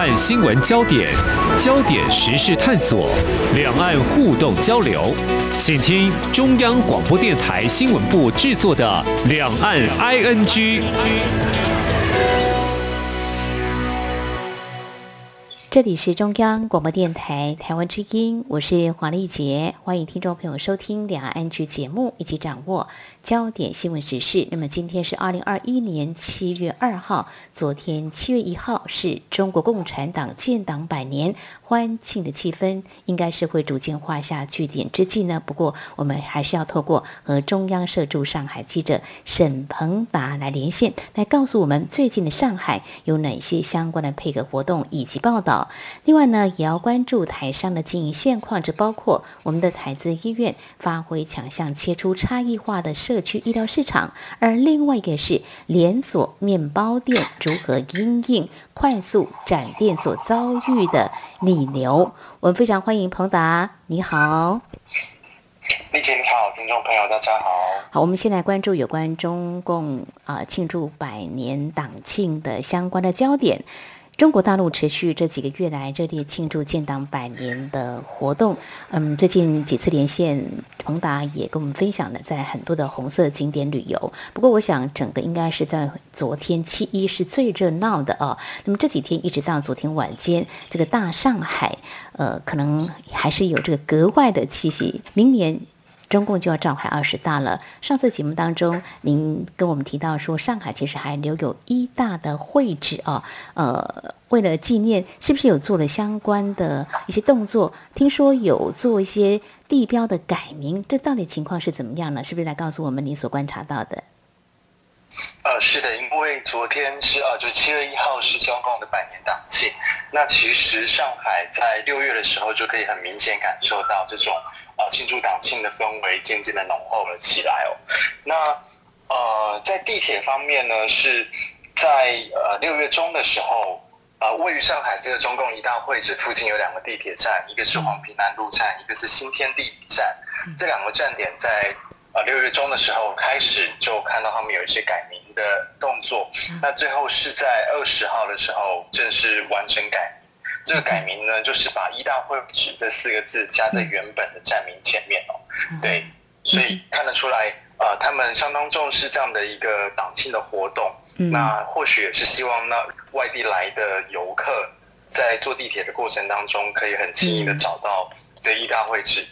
岸新闻焦点、焦点时事探索、两岸互动交流，请听中央广播电台新闻部制作的《两岸 ING》。这里是中央广播电台台湾之音，我是黄丽杰，欢迎听众朋友收听《两岸 ING》节目，一起掌握焦点新闻时事。那么今天是二零二一年七月二号，昨天七月一号是中国共产党建党百年。欢庆的气氛应该是会逐渐画下句点之际呢。不过，我们还是要透过和中央社驻上海记者沈鹏达来连线，来告诉我们最近的上海有哪些相关的配合活动以及报道。另外呢，也要关注台商的经营现况，这包括我们的台资医院发挥强项，切出差异化的社区医疗市场，而另外一个是连锁面包店如何因应快速展店所遭遇的逆流，我们非常欢迎彭达，你好，丽姐你好，听众朋友大家好。好，我们先来关注有关中共啊、呃、庆祝百年党庆的相关的焦点。中国大陆持续这几个月来热烈庆祝建党百年的活动。嗯，最近几次连线，鹏达也跟我们分享了在很多的红色景点旅游。不过，我想整个应该是在昨天七一是最热闹的哦。那么这几天一直到昨天晚间，这个大上海，呃，可能还是有这个格外的气息。明年。中共就要召开二十大了。上次节目当中，您跟我们提到说，上海其实还留有一大的会址啊，呃，为了纪念，是不是有做了相关的一些动作？听说有做一些地标的改名，这到底情况是怎么样呢？是不是来告诉我们你所观察到的？呃，是的，因为昨天是呃，就七月一号是中共的百年党庆。那其实上海在六月的时候就可以很明显感受到这种。啊，庆祝党庆的氛围渐渐的浓厚了起来哦。那呃，在地铁方面呢，是在呃六月中的时候，呃，位于上海这个中共一大会址附近有两个地铁站，一个是黄平南路站，一个是新天地站。这两个站点在呃六月中的时候开始就看到他们有一些改名的动作。那最后是在二十号的时候正式完成改名。这个改名呢，就是把“一大会址”这四个字加在原本的站名前面哦。对，所以看得出来，呃，他们相当重视这样的一个党庆的活动。那或许也是希望那外地来的游客在坐地铁的过程当中，可以很轻易的找到这“一大会址”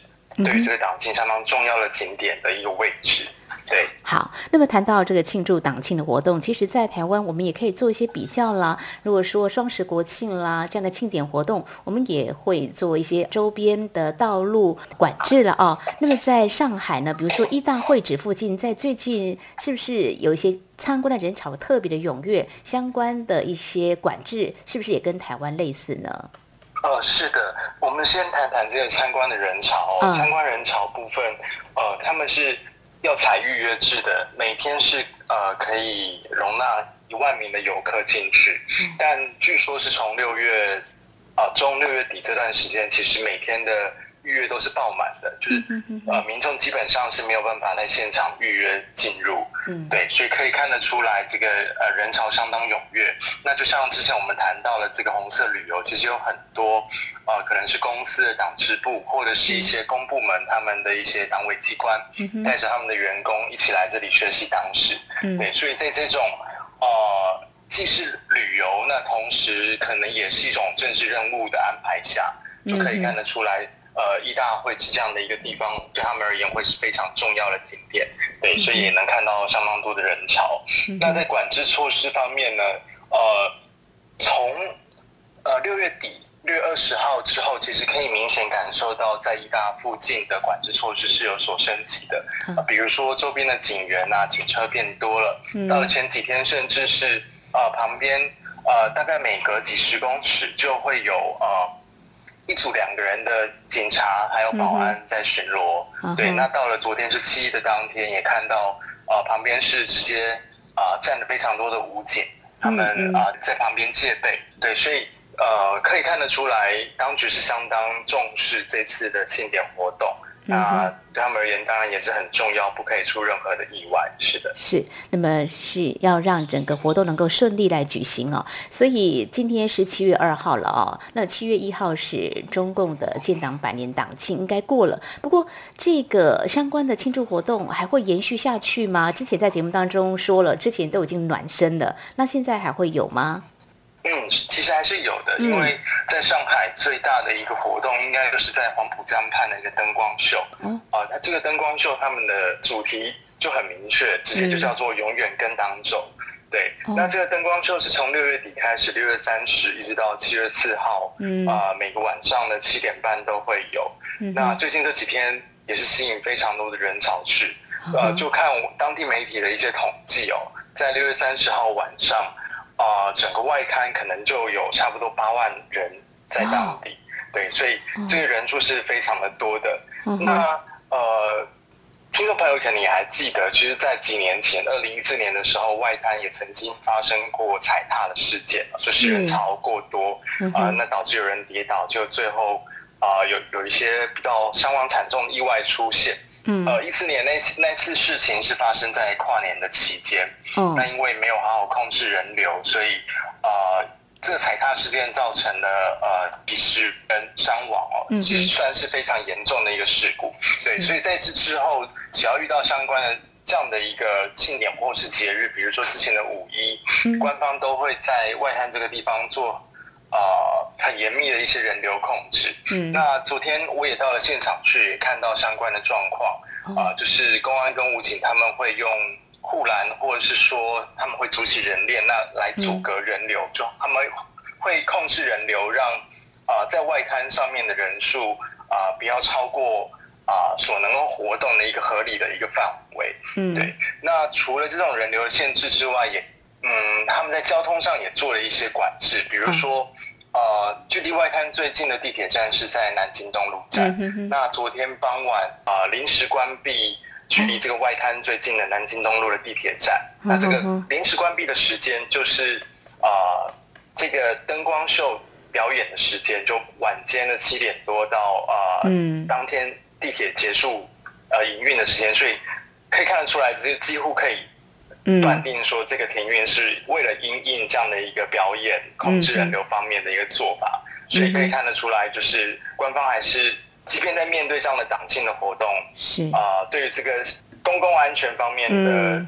对于这个党庆相当重要的景点的一个位置。对，好。那么谈到这个庆祝党庆的活动，其实，在台湾我们也可以做一些比较啦。如果说双十国庆啦这样的庆典活动，我们也会做一些周边的道路管制了哦。那么在上海呢，比如说一大会址附近，在最近是不是有一些参观的人潮特别的踊跃？相关的一些管制是不是也跟台湾类似呢？呃，是的。我们先谈谈这个参观的人潮。哦，参观人潮部分，呃，他们是。要采预约制的，每天是呃可以容纳一万名的游客进去，但据说是从六月啊、呃、中六月底这段时间，其实每天的。预约都是爆满的，就是呃，民众基本上是没有办法在现场预约进入，嗯，对，所以可以看得出来，这个呃人潮相当踊跃。那就像之前我们谈到了这个红色旅游，其实有很多呃，可能是公司的党支部或者是一些公部门他们的一些党委机关，带着他们的员工一起来这里学习党史，对，所以在这种呃既是旅游，那同时可能也是一种政治任务的安排下，就可以看得出来。呃，一大会是这样的一个地方，对他们而言会是非常重要的景点，对，所以也能看到相当多的人潮。那在管制措施方面呢，呃，从呃六月底六月二十号之后，其实可以明显感受到在一大附近的管制措施是有所升级的。呃，比如说周边的警员啊，警车变多了，到了前几天甚至是呃旁边呃大概每隔几十公尺就会有呃。一组两个人的警察还有保安在巡逻，嗯、对。那到了昨天是七一的当天，也看到呃旁边是直接啊、呃、站了非常多的武警，他们啊、呃、在旁边戒备，对。所以呃可以看得出来，当局是相当重视这次的庆典活动。那对他们而言，当然也是很重要，不可以出任何的意外。是的，是。那么是要让整个活动能够顺利来举行哦。所以今天是七月二号了哦。那七月一号是中共的建党百年党庆，应该过了。不过这个相关的庆祝活动还会延续下去吗？之前在节目当中说了，之前都已经暖身了，那现在还会有吗？嗯，其实还是有的，因为在上海最大的一个活动，应该就是在黄浦江畔的一个灯光秀。嗯，啊，那这个灯光秀他们的主题就很明确，直接就叫做“永远跟党走”。对，那这个灯光秀是从六月底开始，六月三十一直到七月四号，嗯，啊，每个晚上的七点半都会有。那最近这几天也是吸引非常多的人潮去，呃，就看当地媒体的一些统计哦，在六月三十号晚上。啊、呃，整个外滩可能就有差不多八万人在当地，哦、对，所以这个人数是非常的多的。嗯、那呃，听众朋友可能也还记得，其实，在几年前，二零一四年的时候，外滩也曾经发生过踩踏的事件，就是人潮过多啊、那导致有人跌倒，就最后啊、呃，有有一些比较伤亡惨重的意外出现。嗯，呃，一四年那那次事情是发生在跨年的期间，嗯，那因为没有好好控制人流，所以呃，这个踩踏事件造成了呃几十人伤亡哦，其实算是非常严重的一个事故。对，所以在这之后，只要遇到相关的这样的一个庆典或是节日，比如说之前的五一，官方都会在外滩这个地方做。啊、一些人流控制。嗯，那昨天我也到了现场去，看到相关的状况。啊、呃，就是公安跟武警他们会用护栏，或者是说他们会组起人链，那来阻隔人流，嗯、就他们会控制人流，让啊、呃、在外滩上面的人数啊、呃、不要超过啊、呃、所能够活动的一个合理的一个范围。嗯，对。那除了这种人流的限制之外，也嗯，他们在交通上也做了一些管制，比如说，呃，距离外滩最近的地铁站是在南京东路站。嗯、哼哼，那昨天傍晚啊，临、呃、时关闭距离这个外滩最近的南京东路的地铁站。那这个临时关闭的时间就是啊、呃，这个灯光秀表演的时间，就晚间的七点多到啊，呃嗯、当天地铁结束呃营运的时间，所以可以看得出来，这几乎可以。断定说这个停运是为了因应这样的一个表演控制人流方面的一个做法，所以可以看得出来，就是官方还是即便在面对这样的党庆的活动，是。啊，对于这个公共安全方面的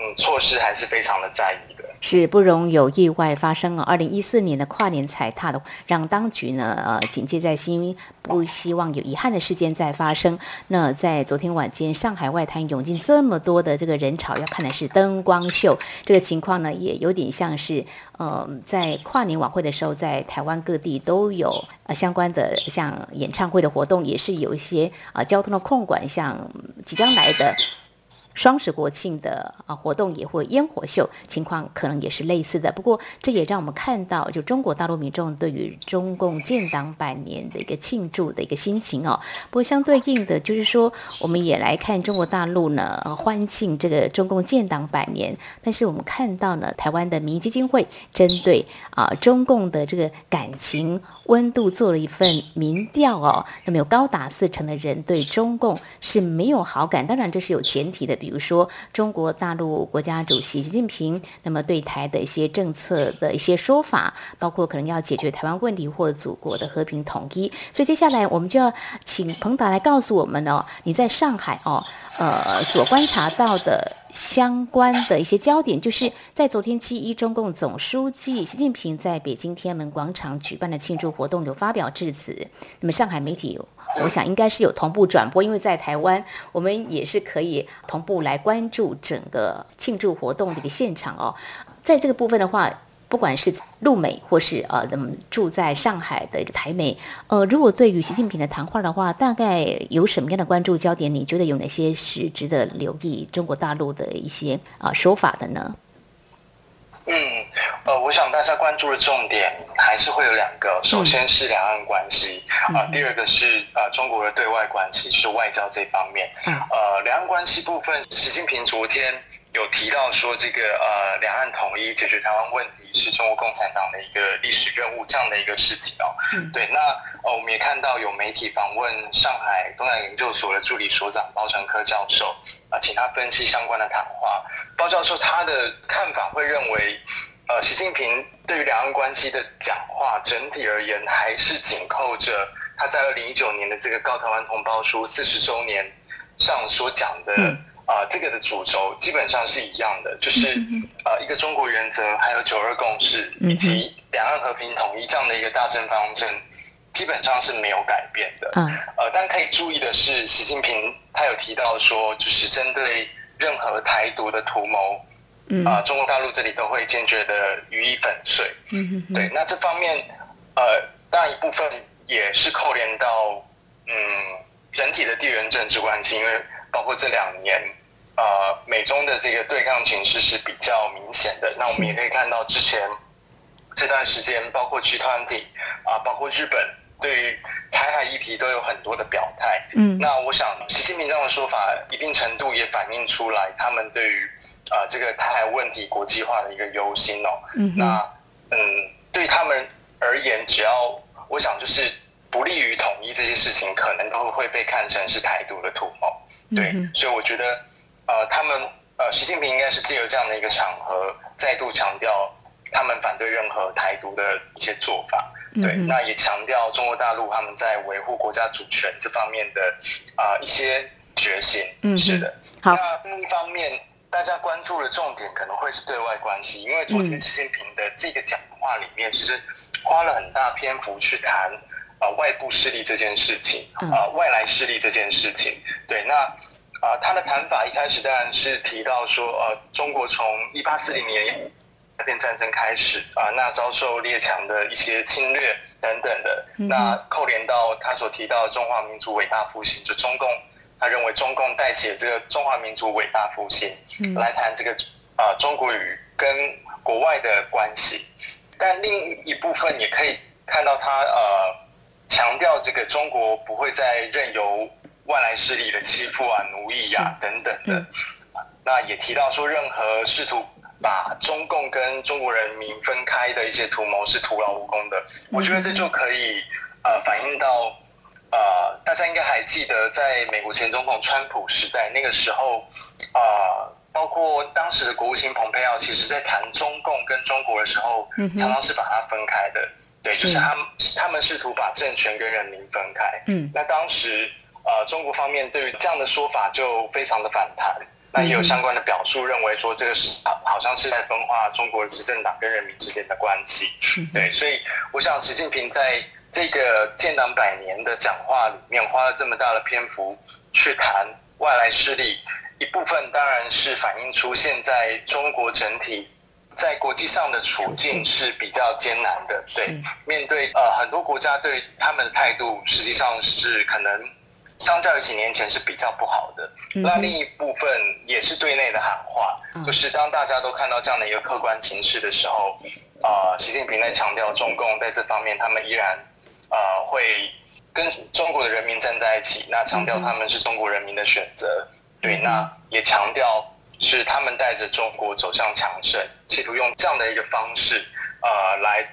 嗯措施还是非常的在意的。是不容有意外发生啊！二零一四年的跨年踩踏的，让当局呢呃警戒在心，不希望有遗憾的事件再发生。那在昨天晚间，上海外滩涌进这么多的这个人潮，要看的是灯光秀，这个情况呢也有点像是呃在跨年晚会的时候，在台湾各地都有呃相关的像演唱会的活动，也是有一些啊、交通的控管，像即将来的。双十国庆的啊活动也会烟火秀，情况可能也是类似的。不过这也让我们看到，就中国大陆民众对于中共建党百年的一个庆祝的一个心情哦。不过相对应的，就是说我们也来看中国大陆呢欢庆这个中共建党百年。但是我们看到呢，台湾的民意基金会针对啊中共的这个感情温度做了一份民调哦，那么有高达四成的人对中共是没有好感。当然这是有前提的，比如说中国大陆国家主席习近平，那么对台的一些政策的一些说法，包括可能要解决台湾问题或祖国的和平统一。所以接下来我们就要请彭达来告诉我们哦，你在上海哦。呃，所观察到的相关的一些焦点，就是在昨天七一，中共总书记习近平在北京天安门广场举办的庆祝活动有发表致辞。那么上海媒体，我想应该是有同步转播，因为在台湾，我们也是可以同步来关注整个庆祝活动的一个现场哦。在这个部分的话。不管是陆美或是呃，咱们住在上海的一个台媒，呃，如果对于习近平的谈话的话，大概有什么样的关注焦点？你觉得有哪些是值得留意中国大陆的一些啊、呃、说法的呢？嗯，呃，我想大家关注的重点还是会有两个，首先是两岸关系啊、嗯呃，第二个是呃中国的对外关系，就是外交这方面。嗯、呃，两岸关系部分，习近平昨天。有提到说，这个呃，两岸统一解决台湾问题是中国共产党的一个历史任务，这样的一个事情哦。嗯、对，那呃，我们也看到有媒体访问上海东亚研究所的助理所长包成科教授啊、呃，请他分析相关的谈话。包教授他的看法会认为，呃，习近平对于两岸关系的讲话，整体而言还是紧扣着他在二零一九年的这个《告台湾同胞书》四十周年上所讲的。嗯啊、呃，这个的主轴基本上是一样的，就是呃一个中国原则，还有九二共识，以及两岸和平统一这样的一个大政方针，基本上是没有改变的。嗯，呃，但可以注意的是，习近平他有提到说，就是针对任何台独的图谋，嗯啊、呃，中国大陆这里都会坚决的予以粉碎。嗯对，那这方面呃，当然一部分也是扣连到嗯整体的地缘政治关系，因为包括这两年。呃，美中的这个对抗情势是比较明显的。那我们也可以看到，之前这段时间，包括 G20 啊，包括日本，对于台海议题都有很多的表态。嗯，那我想，习近平这样的说法，一定程度也反映出来他们对于啊这个台海问题国际化的一个忧心哦。嗯，那嗯，对他们而言，只要我想就是不利于统一这些事情，可能都会被看成是台独的图谋。对，所以我觉得。呃，他们呃，习近平应该是借由这样的一个场合，再度强调他们反对任何台独的一些做法。对，嗯、那也强调中国大陆他们在维护国家主权这方面的啊、呃、一些决心。嗯，是的。好，那另一方面，大家关注的重点可能会是对外关系，因为昨天习近平的这个讲话里面，其实花了很大篇幅去谈啊、呃、外部势力这件事情，啊、呃、外来势力这件事情。对，那。啊、呃，他的谈法一开始当然是提到说，呃，中国从一八四零年鸦片战争开始啊、呃，那遭受列强的一些侵略等等的，嗯、那扣连到他所提到的中华民族伟大复兴，就中共他认为中共代写这个中华民族伟大复兴，嗯、来谈这个啊、呃、中国与跟国外的关系，但另一部分也可以看到他呃强调这个中国不会再任由。外来势力的欺负啊、奴役呀、啊、等等的，那也提到说，任何试图把中共跟中国人民分开的一些图谋是徒劳无功的。我觉得这就可以呃反映到呃，大家应该还记得，在美国前总统川普时代那个时候呃，包括当时的国务卿蓬佩奥，其实在谈中共跟中国的时候，常常是把它分开的。对，就是他们他们试图把政权跟人民分开。嗯，那当时。呃，中国方面对于这样的说法就非常的反弹，那也有相关的表述认为说，这个是好好像是在分化中国的执政党跟人民之间的关系。对，所以我想习近平在这个建党百年的讲话里面花了这么大的篇幅去谈外来势力，一部分当然是反映出现在中国整体在国际上的处境是比较艰难的。对，面对呃很多国家对他们的态度，实际上是可能。相较于几年前是比较不好的，那另一部分也是对内的喊话，就是当大家都看到这样的一个客观情势的时候，啊、呃，习近平在强调中共在这方面他们依然啊、呃、会跟中国的人民站在一起，那强调他们是中国人民的选择，对，那也强调是他们带着中国走向强盛，企图用这样的一个方式啊、呃、来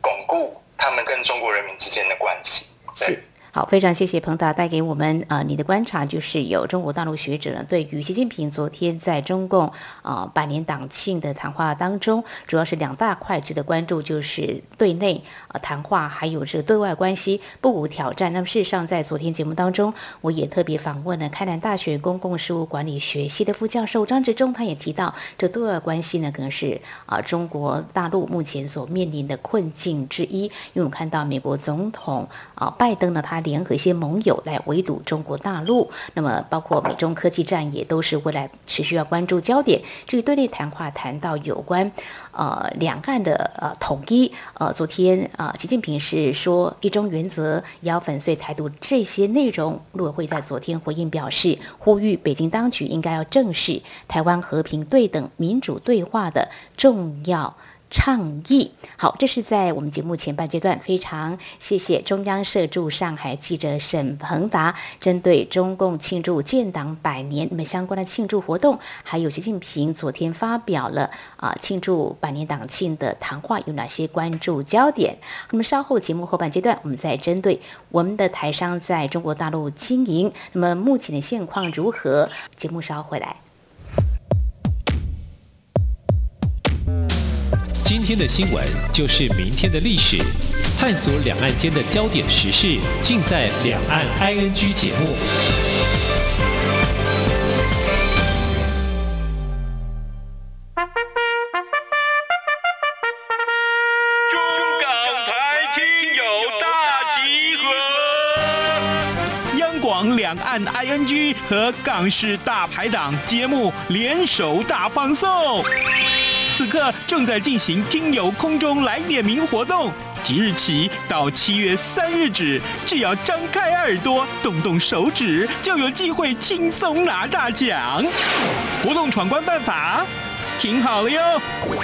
巩固他们跟中国人民之间的关系，对。好，非常谢谢彭达带给我们呃你的观察，就是有中国大陆学者呢对于习近平昨天在中共啊、百年党庆的谈话当中，主要是两大块值得关注，就是对内啊、谈话，还有这个对外关系不无挑战。那么事实上，在昨天节目当中，我也特别访问了开南大学公共事务管理学系的副教授张志忠，他也提到，这对外关系呢，可能是啊、中国大陆目前所面临的困境之一，因为我们看到美国总统啊、拜登呢，他联合一些盟友来围堵中国大陆，那么包括美中科技战也都是未来持续要关注焦点。这个对内谈话谈到有关呃两岸的呃统一，呃昨天啊、呃、习近平是说一中原则也要粉碎台独这些内容，陆委会在昨天回应表示，呼吁北京当局应该要正视台湾和平对等民主对话的重要倡议。好，这是在我们节目前半阶段，非常谢谢中央社驻上海记者沈鹏达，针对中共庆祝建党百年那么相关的庆祝活动，还有习近平昨天发表了啊庆祝百年党庆的谈话，有哪些关注焦点？那么稍后节目后半阶段，我们再针对我们的台商在中国大陆经营，那么目前的现况如何？节目稍后回来。今天的新闻就是明天的历史，探索两岸间的焦点时事，尽在《两岸 ING》节目。中港台听友大集合，央广两岸 ING 和港式大排档节目联手大放送。此刻正在进行听友空中来点名活动，即日起到七月三日止，只要张开耳朵，动动手指，就有机会轻松拿大奖。活动闯关办法，听好了哟！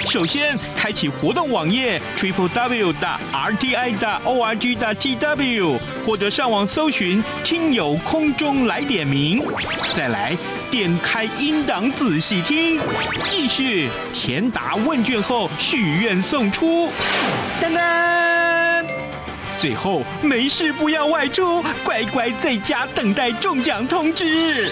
首先开启活动网页 triple w 的 r t i 的 o r g 的 t w，或者上网搜寻听友空中来点名，再来。点开音档仔细听，继续填答问卷后许愿送出，噔噔，最后没事不要外出，乖乖在家等待中奖通知。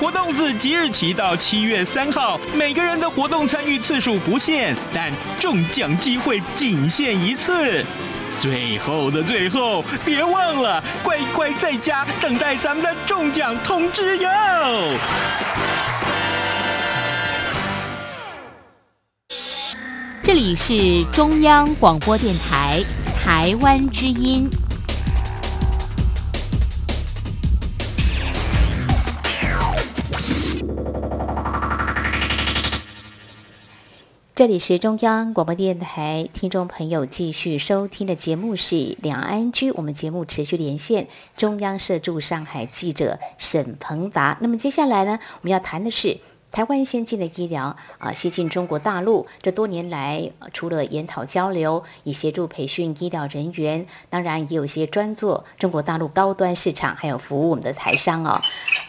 活动自即日起到七月三号，每个人的活动参与次数不限，但中奖机会仅限一次。最后的最后，别忘了乖乖在家等待咱们的中奖通知哟！这里是中央广播电台台湾之音。这里是中央广播电台，听众朋友继续收听的节目是《两岸居》，我们节目持续连线中央社驻上海记者沈鹏达。那么接下来呢，我们要谈的是台湾先进的医疗啊，先进中国大陆。这多年来，除了研讨交流，以协助培训医疗人员，当然也有些专做中国大陆高端市场，还有服务我们的台商哦。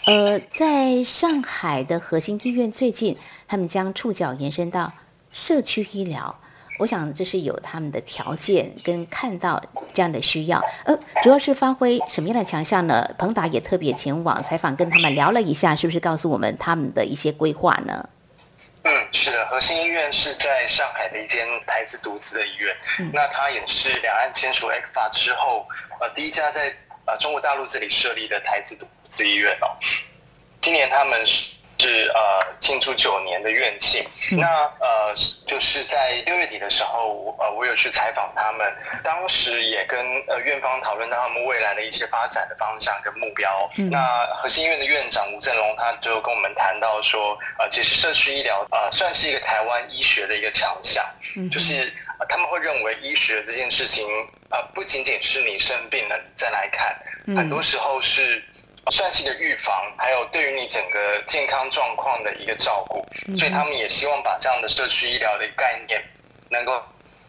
呃，在上海的核心医院，最近他们将触角延伸到。社区医疗，我想这是有他们的条件跟看到这样的需要，呃，主要是发挥什么样的强项呢？彭达也特别前往采访，跟他们聊了一下，是不是告诉我们他们的一些规划呢？嗯，是的，核心医院是在上海的一间台资独资的医院，嗯、那它也是两岸签署 ECFA 之后，呃，第一家在呃中国大陆这里设立的台资独资医院哦。今年他们是。是呃庆祝九年的院庆，那呃就是在六月底的时候，呃我有去采访他们，当时也跟呃院方讨论到他们未来的一些发展的方向跟目标。嗯、那核心医院的院长吴振龙他就跟我们谈到说，呃其实社区医疗呃算是一个台湾医学的一个强项，嗯、就是、呃、他们会认为医学这件事情呃不仅仅是你生病了再来看，很多时候是。算是一个预防，还有对于你整个健康状况的一个照顾，所以他们也希望把这样的社区医疗的概念，能够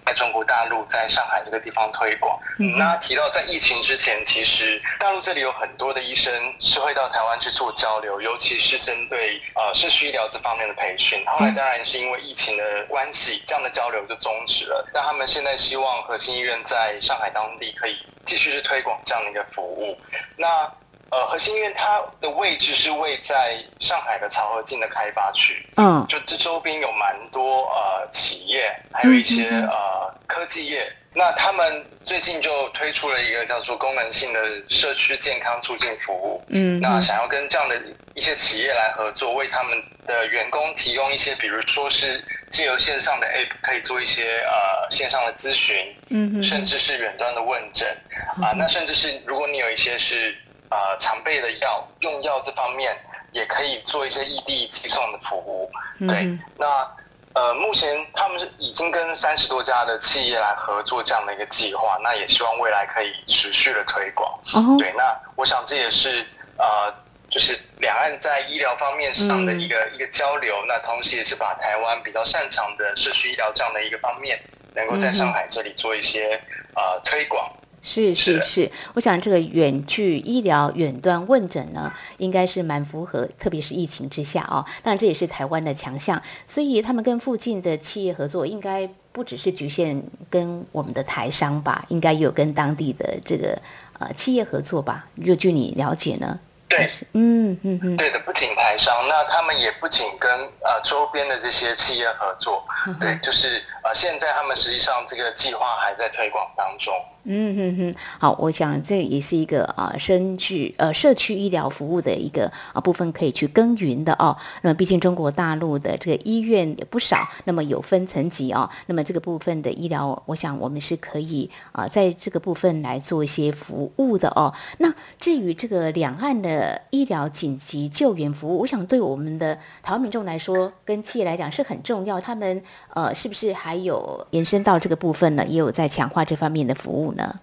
在中国大陆，在上海这个地方推广。那提到在疫情之前，其实大陆这里有很多的医生是会到台湾去做交流，尤其是针对呃社区医疗这方面的培训。后来当然是因为疫情的关系，这样的交流就终止了。但他们现在希望核心医院在上海当地可以继续去推广这样的一个服务。那呃，核心医院它的位置是位在上海的漕河泾的开发区，嗯，就这周边有蛮多呃企业，还有一些呃科技业。那他们最近就推出了一个叫做功能性的社区健康促进服务，嗯，那想要跟这样的一些企业来合作，为他们的员工提供一些，比如说是借由线上的 App 可以做一些呃线上的咨询，嗯，甚至是远端的问诊，啊，那甚至是如果你有一些是呃常备的药，用药这方面也可以做一些异地寄送的服务，对，那。呃，目前他们已经跟三十多家的企业来合作这样的一个计划，那也希望未来可以持续的推广。哦，对，那我想这也是呃，就是两岸在医疗方面上的一个、嗯、一个交流，那同时也是把台湾比较擅长的社区医疗这样的一个方面，能够在上海这里做一些、嗯、呃推广。是是是，我想这个远距医疗远端问诊呢，应该是蛮符合，特别是疫情之下哦。当然这也是台湾的强项，所以他们跟附近的企业合作，应该不只是局限跟我们的台商吧，应该也有跟当地的这个呃企业合作吧？就据你了解呢？对，嗯嗯嗯，对的，不仅台商，那他们也不仅跟呃周边的这些企业合作，嗯、对，就是呃现在他们实际上这个计划还在推广当中。嗯哼哼，好，我想这也是一个啊，深具呃社区医疗服务的一个啊部分可以去耕耘的哦。那么毕竟中国大陆的这个医院也不少，那么有分层级哦。那么这个部分的医疗，我想我们是可以啊在这个部分来做一些服务的哦。那至于这个两岸的医疗紧急救援服务，我想对我们的台湾民众来说，跟企业来讲是很重要。他们呃是不是还有延伸到这个部分呢？也有在强化这方面的服务呢？呢？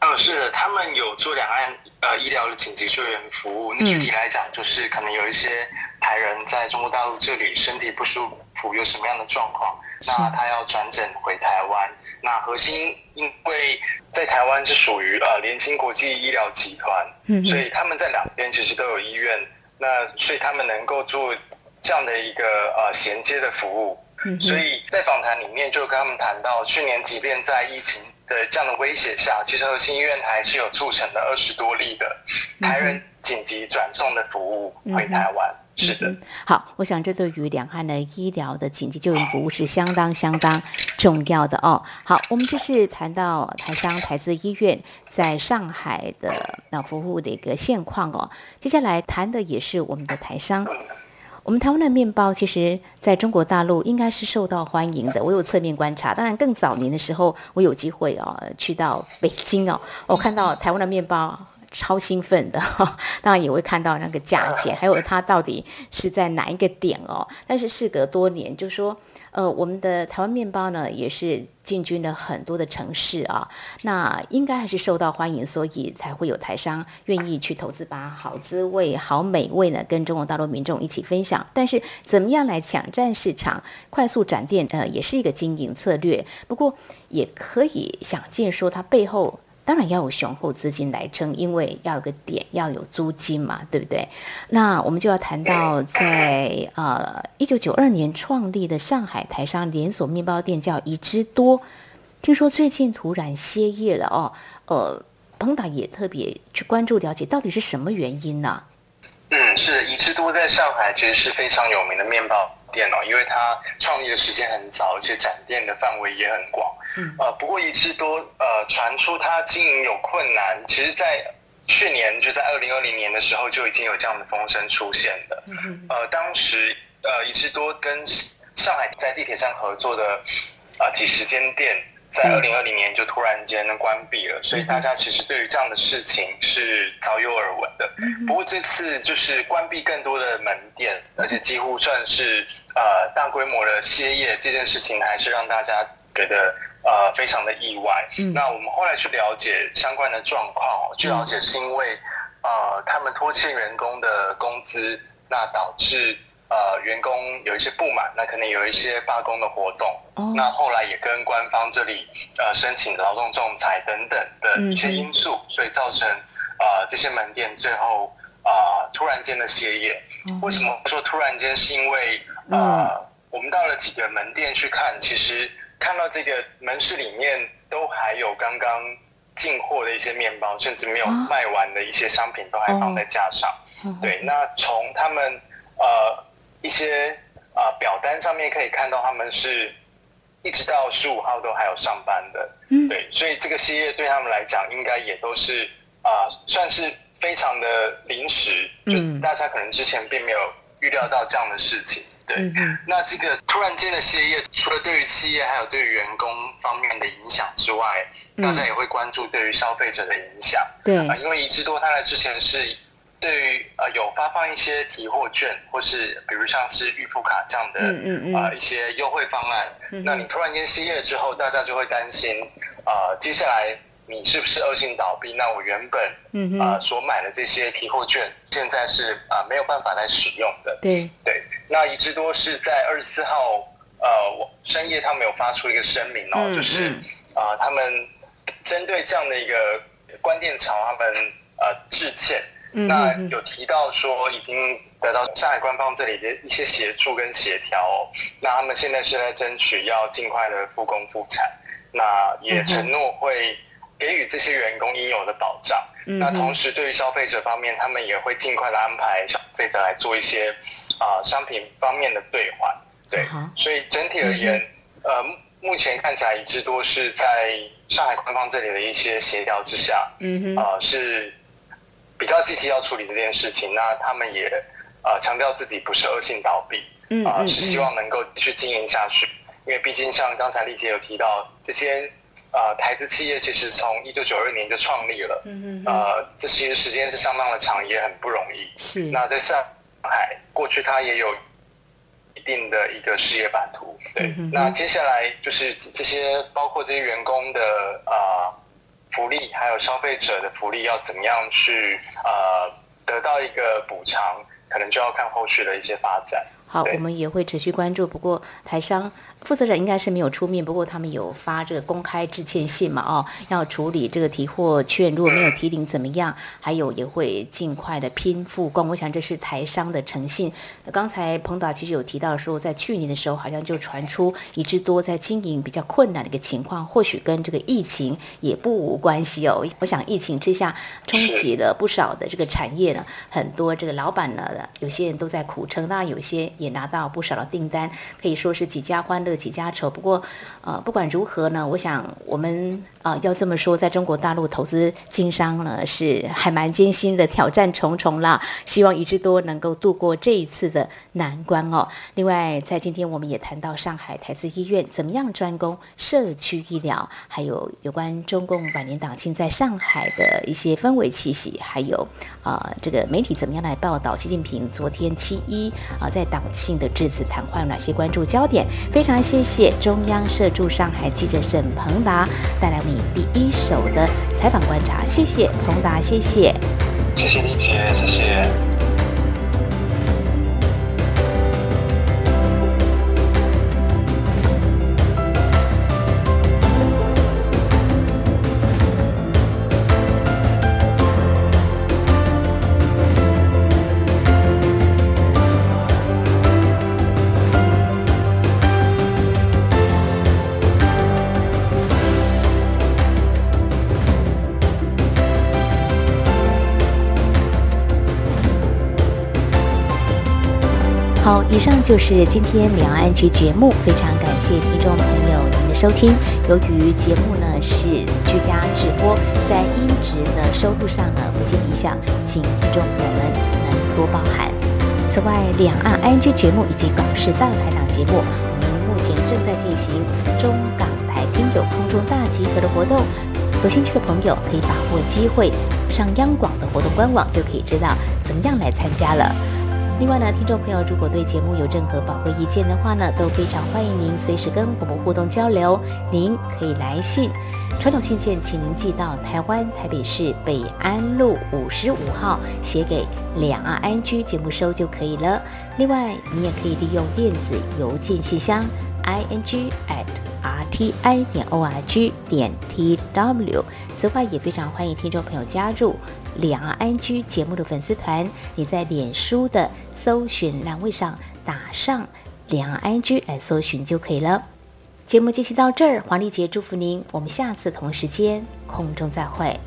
嗯，是的，他们有做两岸呃医疗的紧急救援服务。那具体来讲，就是可能有一些台人在中国大陆这里身体不舒服，有什么样的状况，那他要转诊回台湾。那核心因为在台湾是属于呃联兴国际医疗集团，嗯，所以他们在两边其实都有医院，那所以他们能够做这样的一个呃衔接的服务。嗯，所以在访谈里面就跟他们谈到，去年即便在疫情的这样的威胁下，其实核心医院还是有促成了二十多例的台人紧急转送的服务回台湾。嗯、是的、嗯，好，我想这对于两岸的医疗的紧急救援服务是相当相当重要的哦。好，我们这是谈到台商台资医院在上海的那服务的一个现况哦。接下来谈的也是我们的台商。我们台湾的面包，其实在中国大陆应该是受到欢迎的。我有侧面观察，当然更早年的时候，我有机会哦去到北京哦，我看到台湾的面包超兴奋的，当然也会看到那个价钱，还有它到底是在哪一个点哦。但是事隔多年，就说。呃，我们的台湾面包呢，也是进军了很多的城市啊，那应该还是受到欢迎，所以才会有台商愿意去投资，把好滋味、好美味呢，跟中国大陆民众一起分享。但是，怎么样来抢占市场、快速展店，呃，也是一个经营策略。不过，也可以想见说，它背后。当然要有雄厚资金来撑，因为要有个点，要有租金嘛，对不对？那我们就要谈到在呃一九九二年创立的上海台商连锁面包店叫宜之多，听说最近突然歇业了哦。呃，彭导也特别去关注了解，到底是什么原因呢？嗯，是宜之多在上海其实是非常有名的面包店哦，因为它创立的时间很早，而且展店的范围也很广。嗯，呃，不过一直多呃传出它经营有困难，其实，在去年就在二零二零年的时候就已经有这样的风声出现了。嗯，呃，当时呃一直多跟上海在地铁站合作的啊、呃、几十间店，在二零二零年就突然间关闭了，所以大家其实对于这样的事情是早有耳闻的。不过这次就是关闭更多的门店，而且几乎算是呃大规模的歇业，这件事情还是让大家觉得呃非常的意外。那我们后来去了解相关的状况，据了解是因为呃他们拖欠员工的工资，那导致。呃，员工有一些不满，那可能有一些罢工的活动。Oh. 那后来也跟官方这里呃申请劳动仲裁等等的一些因素，mm -hmm. 所以造成呃这些门店最后呃突然间的歇业。Mm -hmm. 为什么说突然间？是因为呃、mm -hmm. 我们到了几个门店去看，其实看到这个门市里面都还有刚刚进货的一些面包，甚至没有卖完的一些商品都还放在架上。Oh. Oh. 对，那从他们呃。一些啊、呃、表单上面可以看到，他们是一直到十五号都还有上班的。嗯，对，所以这个歇业对他们来讲，应该也都是啊、呃，算是非常的临时。就大家可能之前并没有预料到这样的事情。对，嗯、那这个突然间的歇业，除了对于企业还有对于员工方面的影响之外，大家也会关注对于消费者的影响。对啊、呃，因为宜之多它在之前是。对于呃有发放一些提货券，或是比如像是预付卡这样的嗯嗯嗯呃一些优惠方案，嗯、那你突然间歇业之后，大家就会担心，呃接下来你是不是恶性倒闭？那我原本嗯呃所买的这些提货券，现在是啊、呃、没有办法来使用的。对对，那一之多是在二十四号呃深夜，他们有发出一个声明哦，就是啊、呃、他们针对这样的一个关店潮，他们呃致歉。那有提到说已经得到上海官方这里的一些协助跟协调，那他们现在是在争取要尽快的复工复产，那也承诺会给予这些员工应有的保障。那同时对于消费者方面，他们也会尽快的安排消费者来做一些啊商品方面的兑换。对，所以整体而言，呃，目前看起来一致多是在上海官方这里的一些协调之下，嗯哼，啊是。比较积极要处理这件事情，那他们也呃强调自己不是恶性倒闭，嗯，啊、呃、是希望能够继续经营下去，因为毕竟像刚才丽姐有提到，这些呃台资企业其实从一九九二年就创立了，嗯嗯，呃这其实时间是相当的长，也很不容易。是。那在上海过去，它也有一定的一个事业版图，对。嗯、那接下来就是这些包括这些员工的啊。呃福利还有消费者的福利要怎么样去呃得到一个补偿，可能就要看后续的一些发展。好，我们也会持续关注。不过台商。负责人应该是没有出面，不过他们有发这个公开致歉信嘛？哦，要处理这个提货券，如果没有提领怎么样？还有也会尽快的拼复工。我想这是台商的诚信。刚才彭导其实有提到说，在去年的时候好像就传出宜之多在经营比较困难的一个情况，或许跟这个疫情也不无关系哦。我想疫情之下冲击了不少的这个产业呢，很多这个老板呢，有些人都在苦撑，那有些也拿到不少的订单，可以说是几家欢几家愁，不过，呃，不管如何呢，我想我们啊、要这么说，在中国大陆投资经商呢，是还蛮艰辛的，挑战重重啦。希望宜之多能够度过这一次的难关哦。另外，在今天我们也谈到上海台资医院怎么样专攻社区医疗，还有有关中共百年党庆在上海的一些氛围气息，还有啊、这个媒体怎么样来报道习近平昨天七一啊、在党庆的致辞谈话有哪些关注焦点？非常谢谢中央社驻上海记者沈鹏达带来你第一手的采访观察，谢谢彭达，谢谢，谢谢你姐，谢谢。以上就是今天两岸 ING 节目，非常感谢听众朋友您的收听。由于节目呢是居家直播，在音质的收录上呢不尽理想，请听众朋友们能多包涵。此外，两岸 ING 节目以及港式大排档节目，我们目前正在进行中港台听友空中大集合的活动，有兴趣的朋友可以把握机会上央广的活动官网，就可以知道怎么样来参加了。另外呢，听众朋友，如果对节目有任何宝贵意见的话呢，都非常欢迎您随时跟我们互动交流。您可以来信，传统信件，请您寄到台湾台北市北安路五十五号，写给两岸 ING 节目收就可以了。另外，你也可以利用电子邮件信箱 i n g at r t i 点 o r g 点 t w。此外，也非常欢迎听众朋友加入。两岸安居节目的粉丝团，你在脸书的搜寻栏位上打上两岸安居来搜寻就可以了。节目进行到这儿，黄丽杰祝福您，我们下次同时间空中再会。